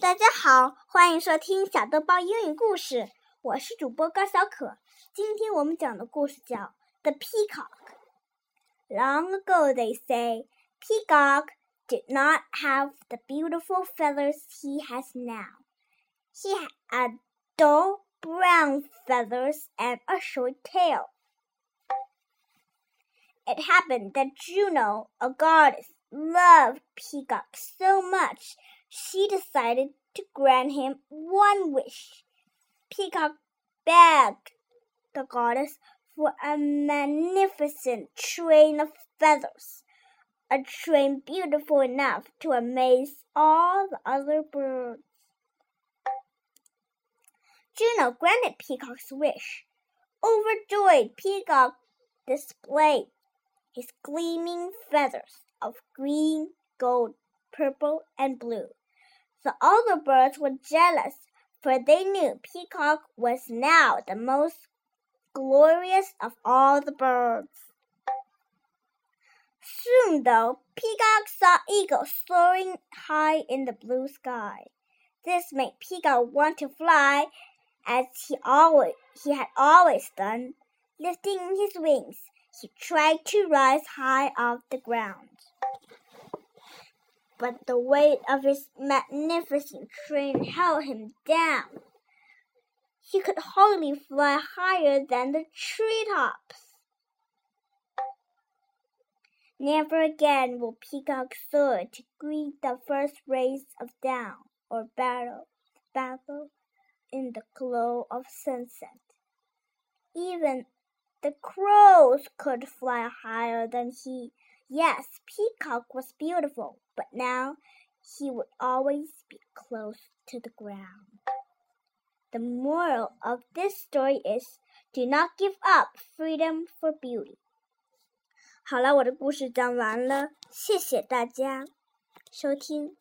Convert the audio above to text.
大家好，欢迎收听小豆包英语故事，我是主播高小可。今天我们讲的故事叫《The Peacock》。Long ago, they say, Peacock did not have the beautiful feathers he has now. He had dull brown feathers and a short tail. It happened that Juno, a goddess, loved Peacock so much she decided to grant him one wish. Peacock begged the goddess for a magnificent train of feathers, a train beautiful enough to amaze all the other birds. Juno granted Peacock's wish. Overjoyed, Peacock displayed his gleaming feathers of green, gold, purple, and blue. The other birds were jealous, for they knew Peacock was now the most glorious of all the birds. Soon, though, Peacock saw eagles soaring high in the blue sky. This made Peacock want to fly, as he always he had always done. Lifting his wings, he tried to rise high off the ground. But the weight of his magnificent train held him down. He could hardly fly higher than the tree tops. Never again will Peacock soar to greet the first rays of dawn or battle, battle in the glow of sunset. Even the crows could fly higher than he. Yes, Peacock was beautiful, but now he would always be close to the ground. The moral of this story is do not give up freedom for beauty. 好了，我的故事讲完了，谢谢大家收听。